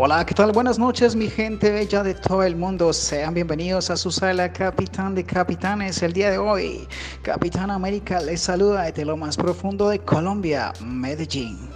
Hola, ¿qué tal? Buenas noches, mi gente bella de todo el mundo. Sean bienvenidos a su sala Capitán de Capitanes. El día de hoy, Capitán América les saluda desde lo más profundo de Colombia, Medellín.